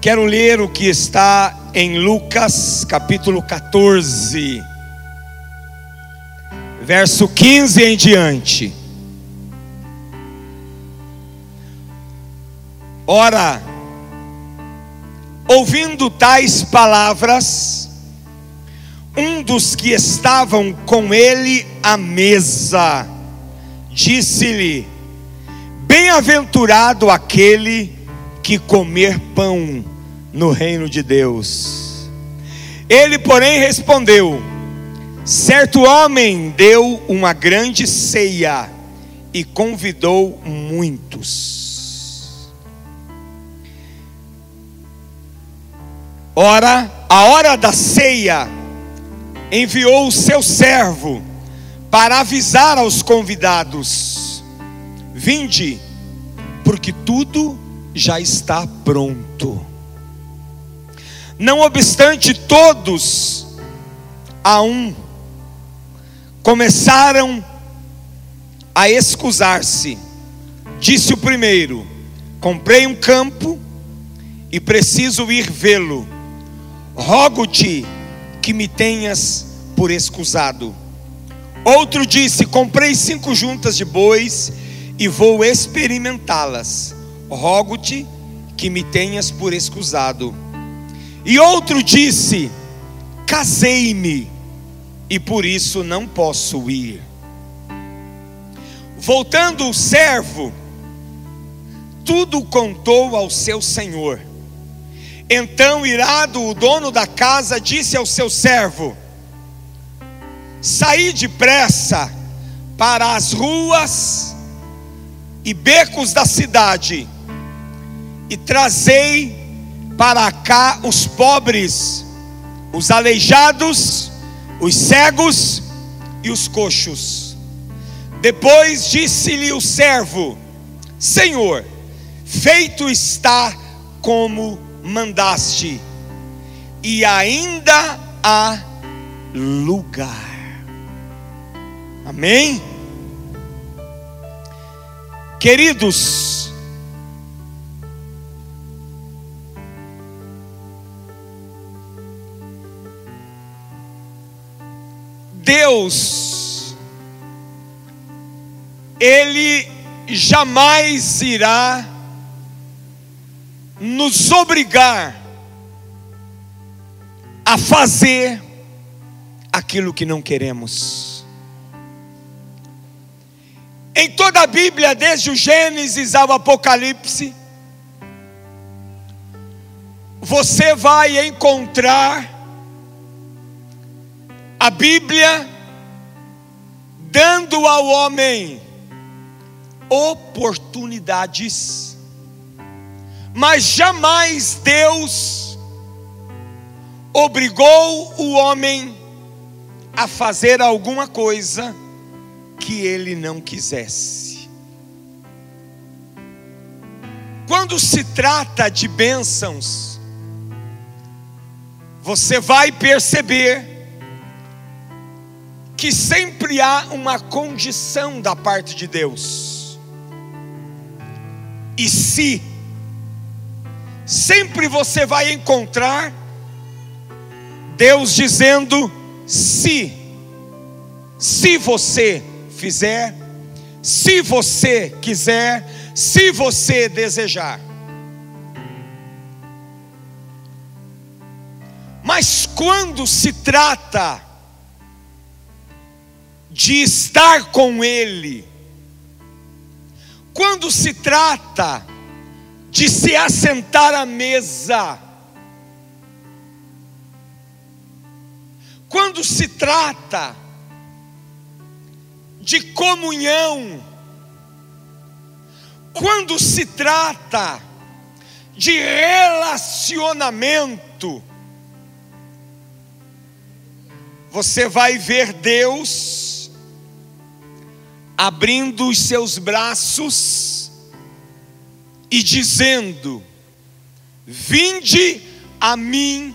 Quero ler o que está em Lucas capítulo 14, verso 15 em diante. Ora, ouvindo tais palavras, um dos que estavam com ele à mesa, disse-lhe: Bem-aventurado aquele que comer pão no reino de Deus. Ele, porém, respondeu: Certo homem deu uma grande ceia e convidou muitos. Ora, a hora da ceia, enviou o seu servo para avisar aos convidados: Vinde, porque tudo já está pronto. Não obstante, todos a um começaram a excusar-se. Disse o primeiro: Comprei um campo e preciso ir vê-lo. Rogo-te que me tenhas por excusado. Outro disse: Comprei cinco juntas de bois e vou experimentá-las. Rogo-te que me tenhas por excusado. E outro disse: Casei-me e por isso não posso ir. Voltando o servo, tudo contou ao seu senhor. Então, irado, o dono da casa disse ao seu servo: Saí depressa para as ruas e becos da cidade e trazei para cá os pobres, os aleijados, os cegos e os coxos. Depois disse-lhe o servo: Senhor, feito está como mandaste, e ainda há lugar. Amém? Queridos, Deus, Ele jamais irá nos obrigar a fazer aquilo que não queremos. Em toda a Bíblia, desde o Gênesis ao Apocalipse, você vai encontrar a Bíblia dando ao homem oportunidades, mas jamais Deus obrigou o homem a fazer alguma coisa que ele não quisesse. Quando se trata de bênçãos, você vai perceber que sempre há uma condição da parte de Deus. E se sempre você vai encontrar Deus dizendo se se você fizer, se você quiser, se você desejar. Mas quando se trata de estar com Ele. Quando se trata de se assentar à mesa, quando se trata de comunhão, quando se trata de relacionamento, você vai ver Deus abrindo os seus braços e dizendo: Vinde a mim,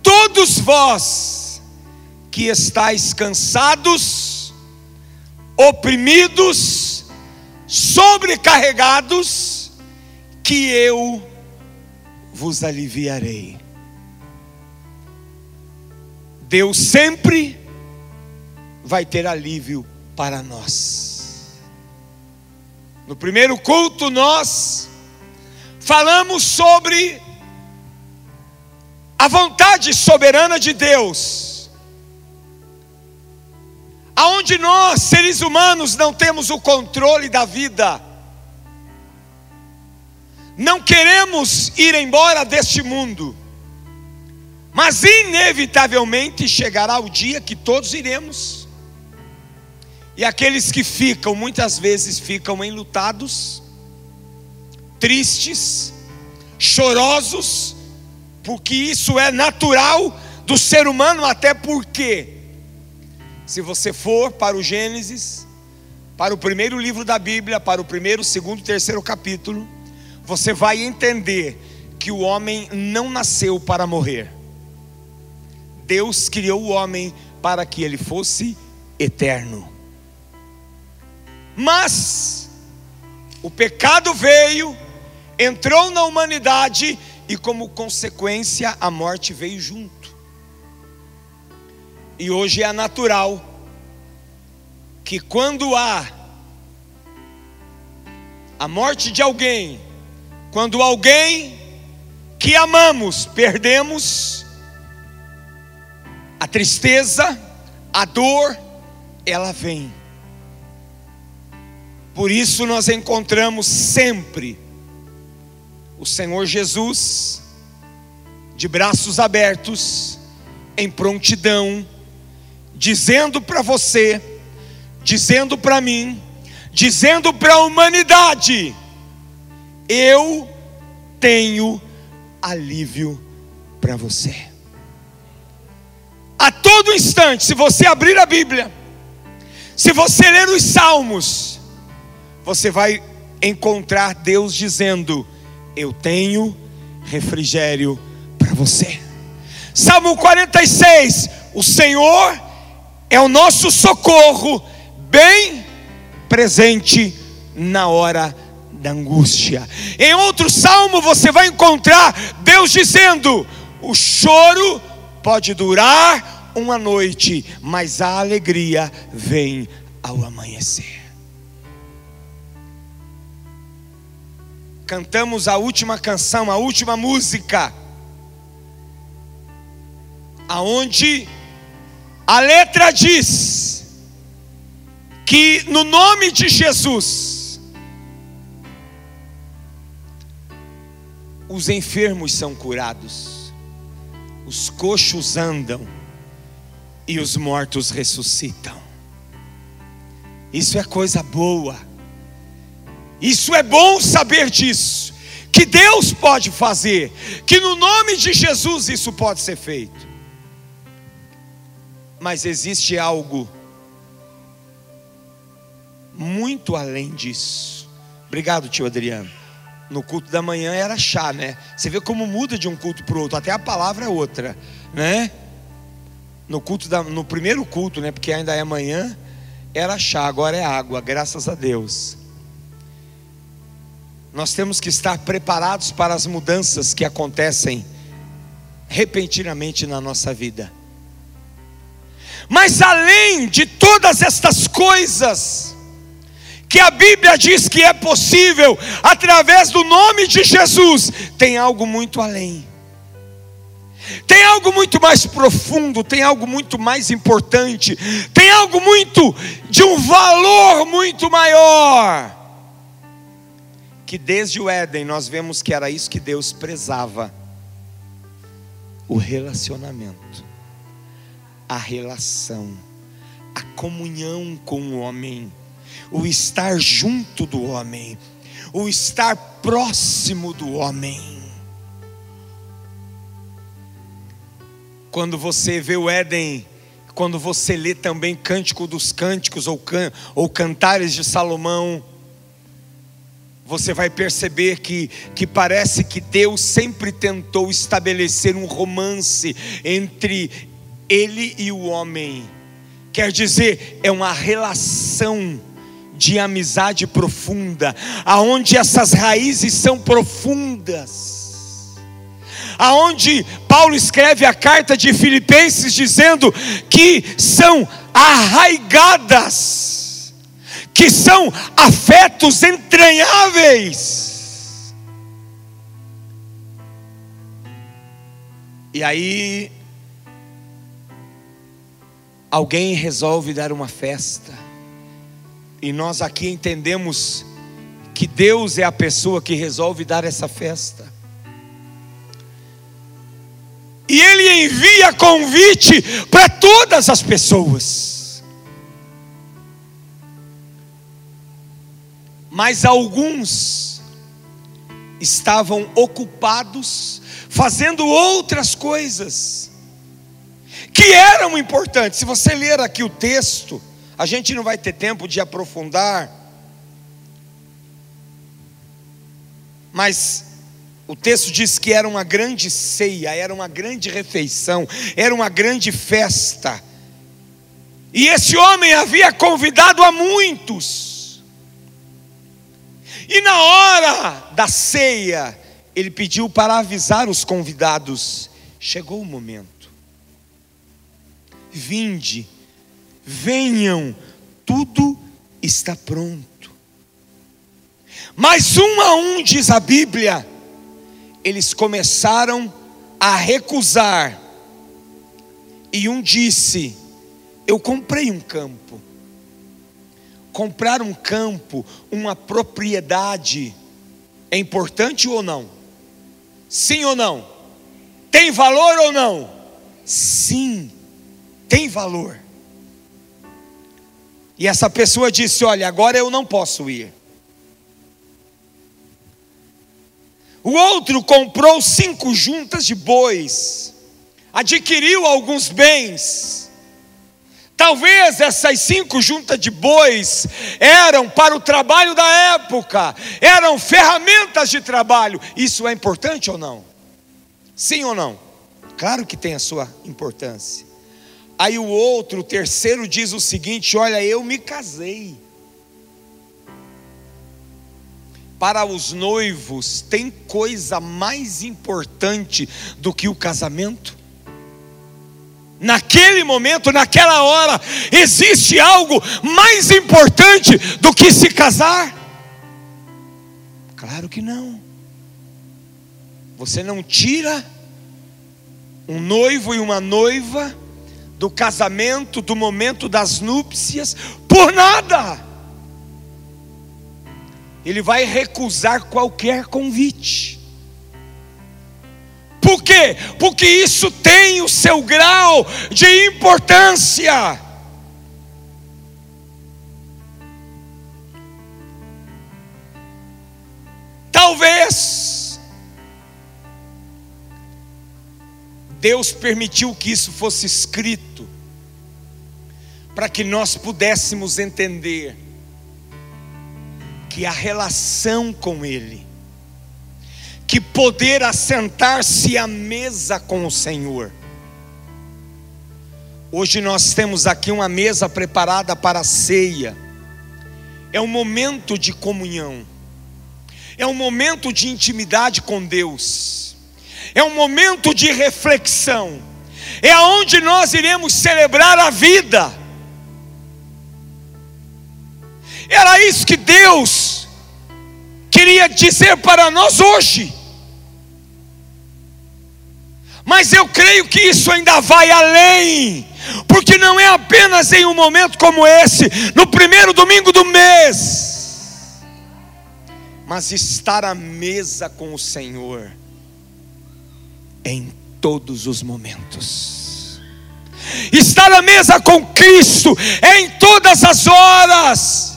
todos vós que estáis cansados, oprimidos, sobrecarregados, que eu vos aliviarei. Deus sempre vai ter alívio para nós. No primeiro culto, nós falamos sobre a vontade soberana de Deus, aonde nós, seres humanos, não temos o controle da vida, não queremos ir embora deste mundo, mas inevitavelmente chegará o dia que todos iremos. E aqueles que ficam, muitas vezes ficam enlutados, tristes, chorosos, porque isso é natural do ser humano, até porque, se você for para o Gênesis, para o primeiro livro da Bíblia, para o primeiro, segundo, terceiro capítulo, você vai entender que o homem não nasceu para morrer. Deus criou o homem para que ele fosse eterno. Mas o pecado veio, entrou na humanidade e, como consequência, a morte veio junto. E hoje é natural que quando há a morte de alguém, quando alguém que amamos perdemos, a tristeza, a dor, ela vem. Por isso nós encontramos sempre o Senhor Jesus de braços abertos, em prontidão, dizendo para você, dizendo para mim, dizendo para a humanidade: eu tenho alívio para você. A todo instante, se você abrir a Bíblia, se você ler os Salmos, você vai encontrar Deus dizendo: Eu tenho refrigério para você. Salmo 46: O Senhor é o nosso socorro, bem presente na hora da angústia. Em outro salmo você vai encontrar Deus dizendo: O choro pode durar uma noite, mas a alegria vem ao amanhecer. Cantamos a última canção, a última música, aonde a letra diz que no nome de Jesus os enfermos são curados os coxos andam e os mortos ressuscitam. Isso é coisa boa. Isso é bom saber disso. Que Deus pode fazer, que no nome de Jesus isso pode ser feito. Mas existe algo muito além disso. Obrigado, tio Adriano no culto da manhã era chá, né? Você vê como muda de um culto para o outro, até a palavra é outra, né? No culto da, no primeiro culto, né? Porque ainda é manhã, era chá, agora é água, graças a Deus. Nós temos que estar preparados para as mudanças que acontecem repentinamente na nossa vida. Mas além de todas estas coisas, que a Bíblia diz que é possível através do nome de Jesus, tem algo muito além. Tem algo muito mais profundo, tem algo muito mais importante, tem algo muito de um valor muito maior. Que desde o Éden nós vemos que era isso que Deus prezava: o relacionamento, a relação, a comunhão com o homem o estar junto do homem, o estar próximo do homem. Quando você vê o Éden, quando você lê também Cântico dos Cânticos ou, can, ou Cantares de Salomão, você vai perceber que, que parece que Deus sempre tentou estabelecer um romance entre ele e o homem. Quer dizer, é uma relação de amizade profunda, aonde essas raízes são profundas. aonde Paulo escreve a carta de Filipenses dizendo que são arraigadas, que são afetos entranháveis. E aí alguém resolve dar uma festa. E nós aqui entendemos que Deus é a pessoa que resolve dar essa festa. E Ele envia convite para todas as pessoas. Mas alguns estavam ocupados fazendo outras coisas que eram importantes. Se você ler aqui o texto, a gente não vai ter tempo de aprofundar, mas o texto diz que era uma grande ceia, era uma grande refeição, era uma grande festa. E esse homem havia convidado a muitos. E na hora da ceia, ele pediu para avisar os convidados: chegou o momento. Vinde, venham, tudo está pronto. Mas um a um, diz a Bíblia, eles começaram a recusar. E um disse: Eu comprei um campo. Comprar um campo, uma propriedade, é importante ou não? Sim ou não? Tem valor ou não? Sim, tem valor. E essa pessoa disse: Olha, agora eu não posso ir. O outro comprou cinco juntas de bois, adquiriu alguns bens. Talvez essas cinco juntas de bois eram para o trabalho da época, eram ferramentas de trabalho. Isso é importante ou não? Sim ou não? Claro que tem a sua importância. Aí o outro, o terceiro, diz o seguinte: Olha, eu me casei. Para os noivos, tem coisa mais importante do que o casamento? Naquele momento, naquela hora, existe algo mais importante do que se casar? Claro que não. Você não tira um noivo e uma noiva do casamento, do momento das núpcias, por nada ele vai recusar qualquer convite. Por quê? Porque isso tem o seu grau de importância. Talvez Deus permitiu que isso fosse escrito para que nós pudéssemos entender que a relação com Ele, que poder assentar-se à mesa com o Senhor. Hoje nós temos aqui uma mesa preparada para a ceia, é um momento de comunhão, é um momento de intimidade com Deus, é um momento de reflexão, é aonde nós iremos celebrar a vida. Era isso que Deus queria dizer para nós hoje. Mas eu creio que isso ainda vai além, porque não é apenas em um momento como esse, no primeiro domingo do mês, mas estar à mesa com o Senhor em todos os momentos. Estar à mesa com Cristo em todas as horas.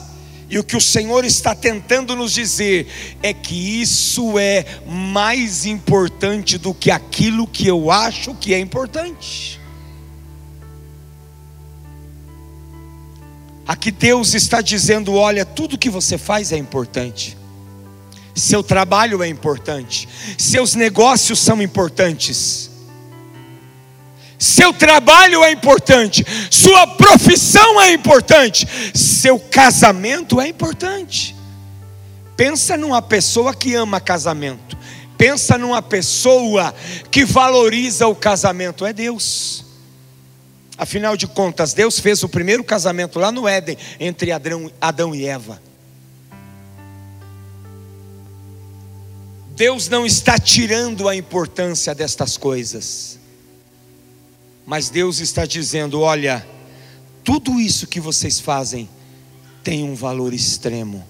E o que o Senhor está tentando nos dizer é que isso é mais importante do que aquilo que eu acho que é importante. Aqui Deus está dizendo: olha, tudo que você faz é importante. Seu trabalho é importante, seus negócios são importantes, seu trabalho é importante, sua profissão é importante, seu casamento é importante. Pensa numa pessoa que ama casamento. Pensa numa pessoa que valoriza o casamento, é Deus. Afinal de contas, Deus fez o primeiro casamento lá no Éden entre Adão, Adão e Eva. Deus não está tirando a importância destas coisas, mas Deus está dizendo: olha, tudo isso que vocês fazem tem um valor extremo,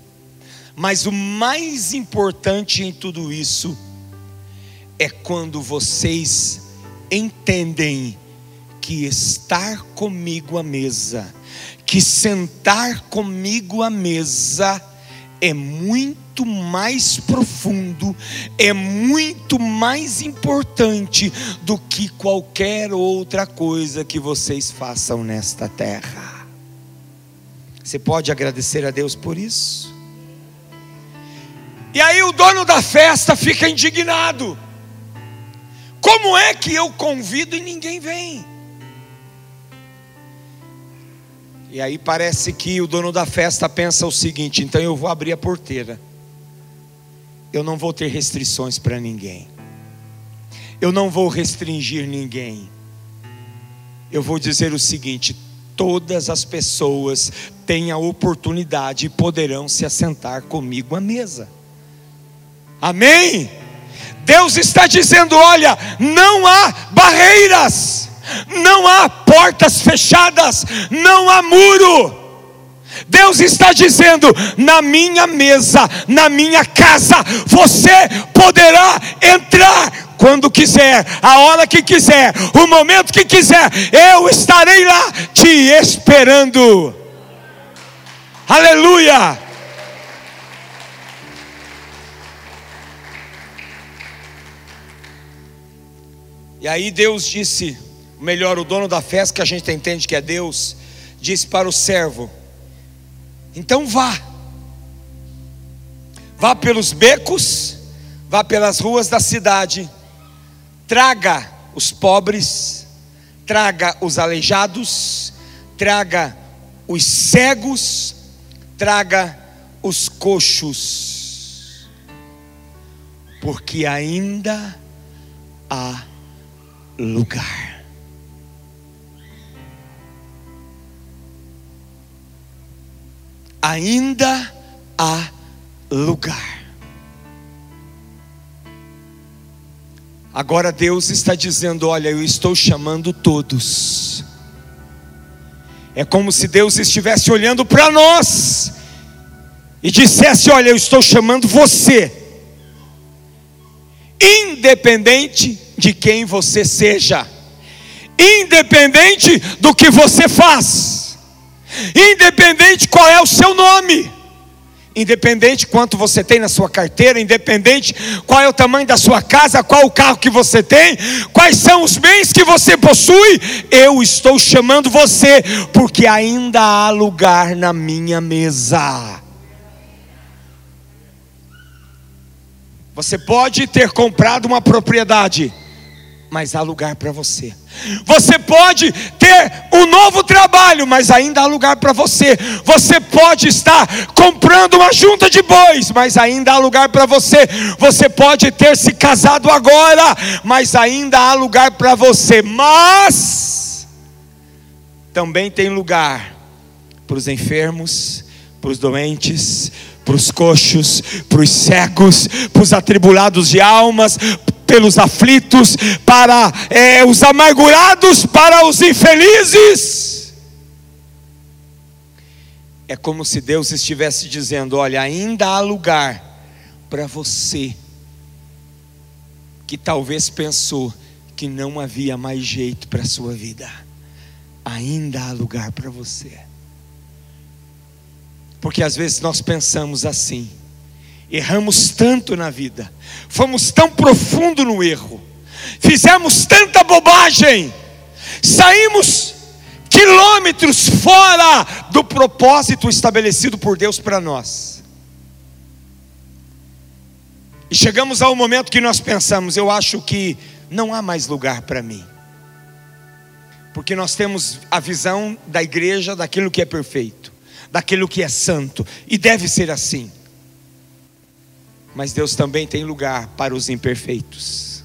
mas o mais importante em tudo isso é quando vocês entendem que estar comigo à mesa, que sentar comigo à mesa, é muito mais profundo, é muito mais importante do que qualquer outra coisa que vocês façam nesta terra. Você pode agradecer a Deus por isso? E aí o dono da festa fica indignado. Como é que eu convido e ninguém vem? E aí parece que o dono da festa pensa o seguinte: então eu vou abrir a porteira. Eu não vou ter restrições para ninguém. Eu não vou restringir ninguém. Eu vou dizer o seguinte: todas as pessoas têm a oportunidade e poderão se assentar comigo à mesa. Amém? Deus está dizendo: olha, não há barreiras não há portas fechadas, não há muro. Deus está dizendo: na minha mesa, na minha casa, você poderá entrar quando quiser, a hora que quiser, o momento que quiser, eu estarei lá te esperando. Aleluia! E aí Deus disse: melhor, o dono da festa, que a gente entende que é Deus, disse para o servo: então vá, vá pelos becos, vá pelas ruas da cidade, traga os pobres, traga os aleijados, traga os cegos, traga os coxos, porque ainda há lugar. Ainda há lugar. Agora Deus está dizendo: Olha, eu estou chamando todos. É como se Deus estivesse olhando para nós e dissesse: Olha, eu estou chamando você, independente de quem você seja, independente do que você faz independente qual é o seu nome, independente quanto você tem na sua carteira, independente qual é o tamanho da sua casa, qual o carro que você tem, quais são os bens que você possui, eu estou chamando você, porque ainda há lugar na minha mesa. Você pode ter comprado uma propriedade, mas há lugar para você. Você pode ter um novo trabalho, mas ainda há lugar para você. Você pode estar comprando uma junta de bois, mas ainda há lugar para você. Você pode ter se casado agora, mas ainda há lugar para você. Mas também tem lugar para os enfermos, para os doentes, para os coxos, para os cegos, para os atribulados de almas, pelos aflitos, para é, os amargurados, para os infelizes. É como se Deus estivesse dizendo: Olha, ainda há lugar para você que talvez pensou que não havia mais jeito para a sua vida. Ainda há lugar para você. Porque às vezes nós pensamos assim, erramos tanto na vida, fomos tão profundo no erro, fizemos tanta bobagem, saímos quilômetros fora do propósito estabelecido por Deus para nós. E chegamos ao momento que nós pensamos, eu acho que não há mais lugar para mim. Porque nós temos a visão da igreja daquilo que é perfeito daquilo que é santo, e deve ser assim. Mas Deus também tem lugar para os imperfeitos.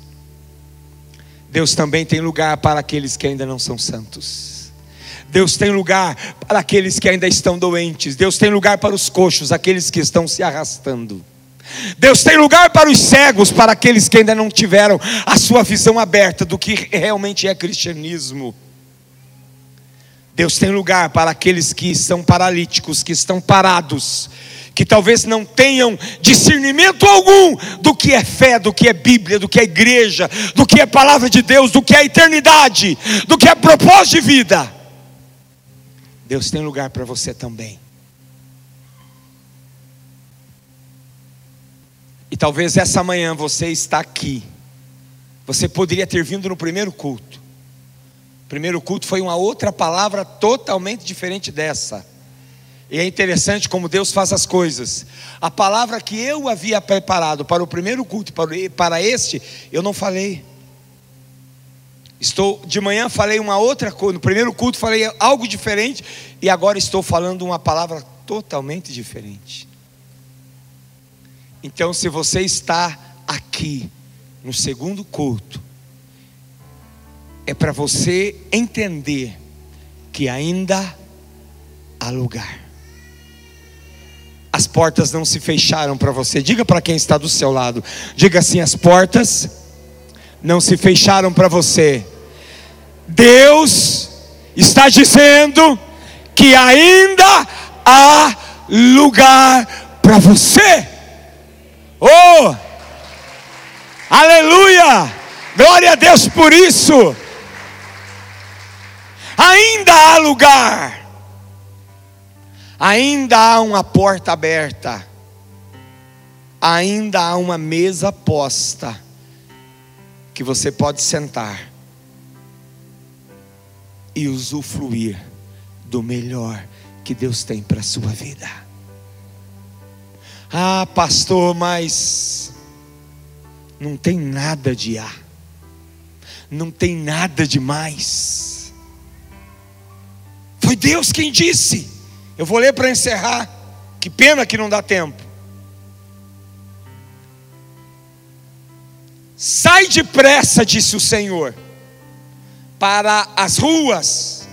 Deus também tem lugar para aqueles que ainda não são santos. Deus tem lugar para aqueles que ainda estão doentes. Deus tem lugar para os coxos, aqueles que estão se arrastando. Deus tem lugar para os cegos, para aqueles que ainda não tiveram a sua visão aberta do que realmente é cristianismo. Deus tem lugar para aqueles que são paralíticos, que estão parados, que talvez não tenham discernimento algum do que é fé, do que é Bíblia, do que é igreja, do que é palavra de Deus, do que é eternidade, do que é propósito de vida. Deus tem lugar para você também. E talvez essa manhã você está aqui. Você poderia ter vindo no primeiro culto. O primeiro culto foi uma outra palavra totalmente diferente dessa. E é interessante como Deus faz as coisas. A palavra que eu havia preparado para o primeiro culto, para este, eu não falei. Estou de manhã falei uma outra coisa, no primeiro culto falei algo diferente e agora estou falando uma palavra totalmente diferente. Então, se você está aqui no segundo culto, é para você entender que ainda há lugar. As portas não se fecharam para você. Diga para quem está do seu lado. Diga assim: as portas não se fecharam para você. Deus está dizendo que ainda há lugar para você. Oh! Aleluia! Glória a Deus por isso. Ainda há lugar. Ainda há uma porta aberta. Ainda há uma mesa posta que você pode sentar e usufruir do melhor que Deus tem para a sua vida. Ah, pastor, mas não tem nada de A, não tem nada de mais. Foi Deus quem disse. Eu vou ler para encerrar. Que pena que não dá tempo. Sai depressa, disse o Senhor, para as ruas,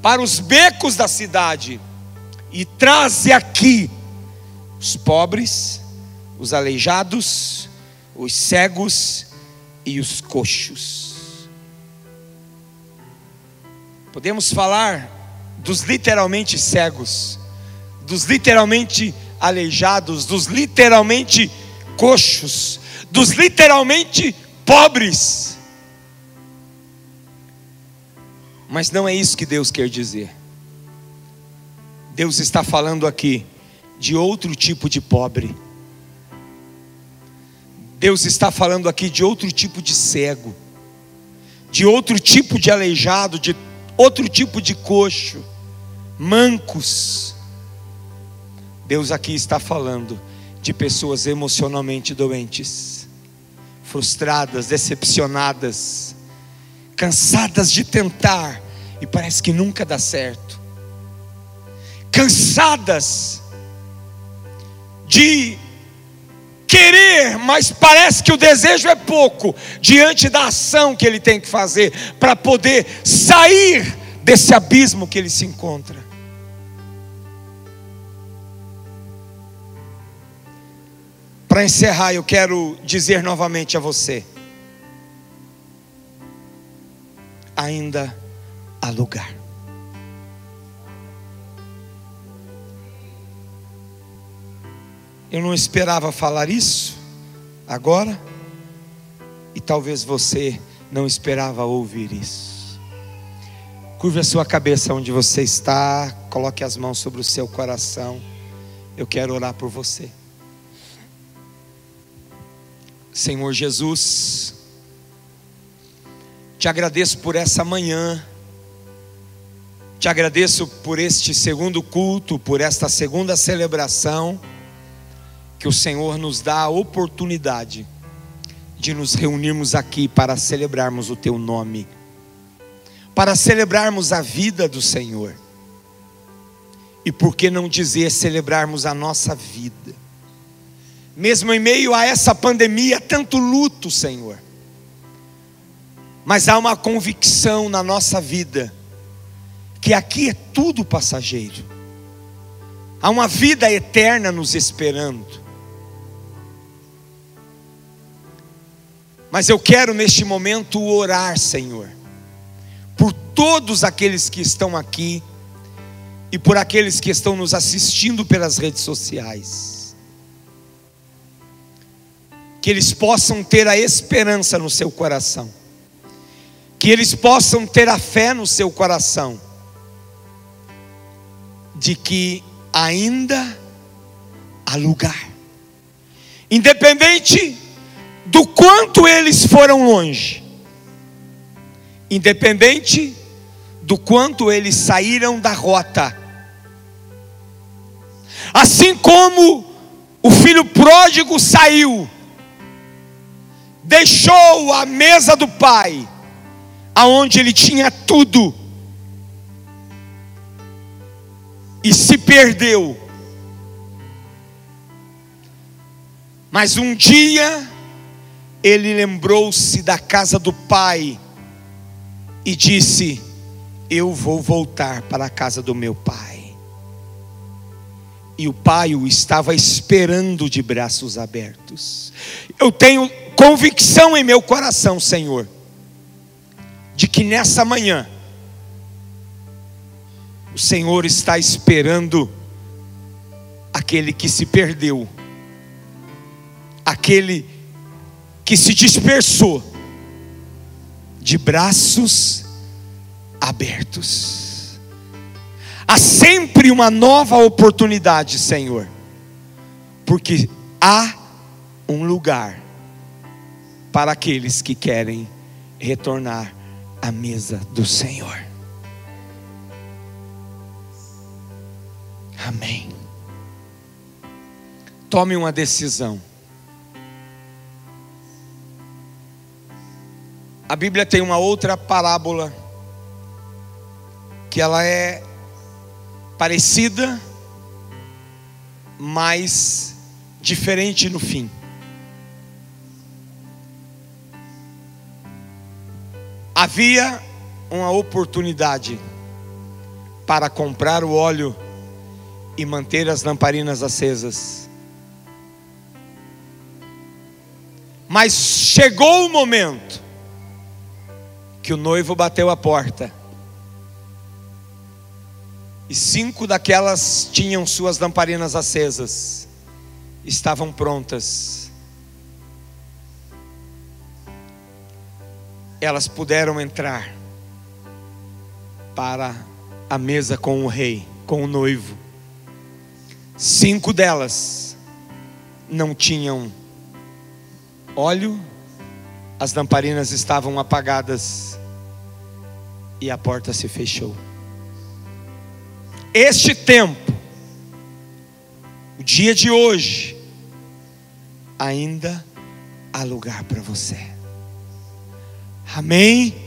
para os becos da cidade, e traze aqui os pobres, os aleijados, os cegos e os coxos. Podemos falar dos literalmente cegos, dos literalmente aleijados, dos literalmente coxos, dos literalmente pobres. Mas não é isso que Deus quer dizer. Deus está falando aqui de outro tipo de pobre. Deus está falando aqui de outro tipo de cego, de outro tipo de aleijado, de outro tipo de coxo, mancos. Deus aqui está falando de pessoas emocionalmente doentes, frustradas, decepcionadas, cansadas de tentar e parece que nunca dá certo, cansadas de querer, mas parece que o desejo é pouco diante da ação que ele tem que fazer para poder sair desse abismo que ele se encontra. Para encerrar, eu quero dizer novamente a você: ainda há lugar. Eu não esperava falar isso agora, e talvez você não esperava ouvir isso. Curva a sua cabeça onde você está, coloque as mãos sobre o seu coração. Eu quero orar por você. Senhor Jesus, te agradeço por essa manhã, te agradeço por este segundo culto, por esta segunda celebração que o Senhor nos dá a oportunidade de nos reunirmos aqui para celebrarmos o Teu nome, para celebrarmos a vida do Senhor, e por que não dizer celebrarmos a nossa vida, mesmo em meio a essa pandemia, tanto luto, Senhor. Mas há uma convicção na nossa vida que aqui é tudo passageiro. Há uma vida eterna nos esperando. Mas eu quero neste momento orar, Senhor, por todos aqueles que estão aqui e por aqueles que estão nos assistindo pelas redes sociais. Que eles possam ter a esperança no seu coração, que eles possam ter a fé no seu coração, de que ainda há lugar, independente do quanto eles foram longe, independente do quanto eles saíram da rota, assim como o filho pródigo saiu, deixou a mesa do pai, aonde ele tinha tudo, e se perdeu. Mas um dia, ele lembrou-se da casa do pai e disse: Eu vou voltar para a casa do meu pai. E o pai o estava esperando de braços abertos. Eu tenho convicção em meu coração, Senhor, de que nessa manhã, o Senhor está esperando aquele que se perdeu, aquele que se dispersou, de braços abertos. Há sempre uma nova oportunidade, Senhor, porque há um lugar para aqueles que querem retornar à mesa do Senhor. Amém. Tome uma decisão. A Bíblia tem uma outra parábola que ela é parecida, mas diferente no fim. Havia uma oportunidade para comprar o óleo e manter as lamparinas acesas. Mas chegou o momento que o noivo bateu a porta. E cinco daquelas tinham suas lamparinas acesas, estavam prontas. Elas puderam entrar para a mesa com o rei, com o noivo. Cinco delas não tinham óleo, as lamparinas estavam apagadas e a porta se fechou. Este tempo, o dia de hoje, ainda há lugar para você. Amém?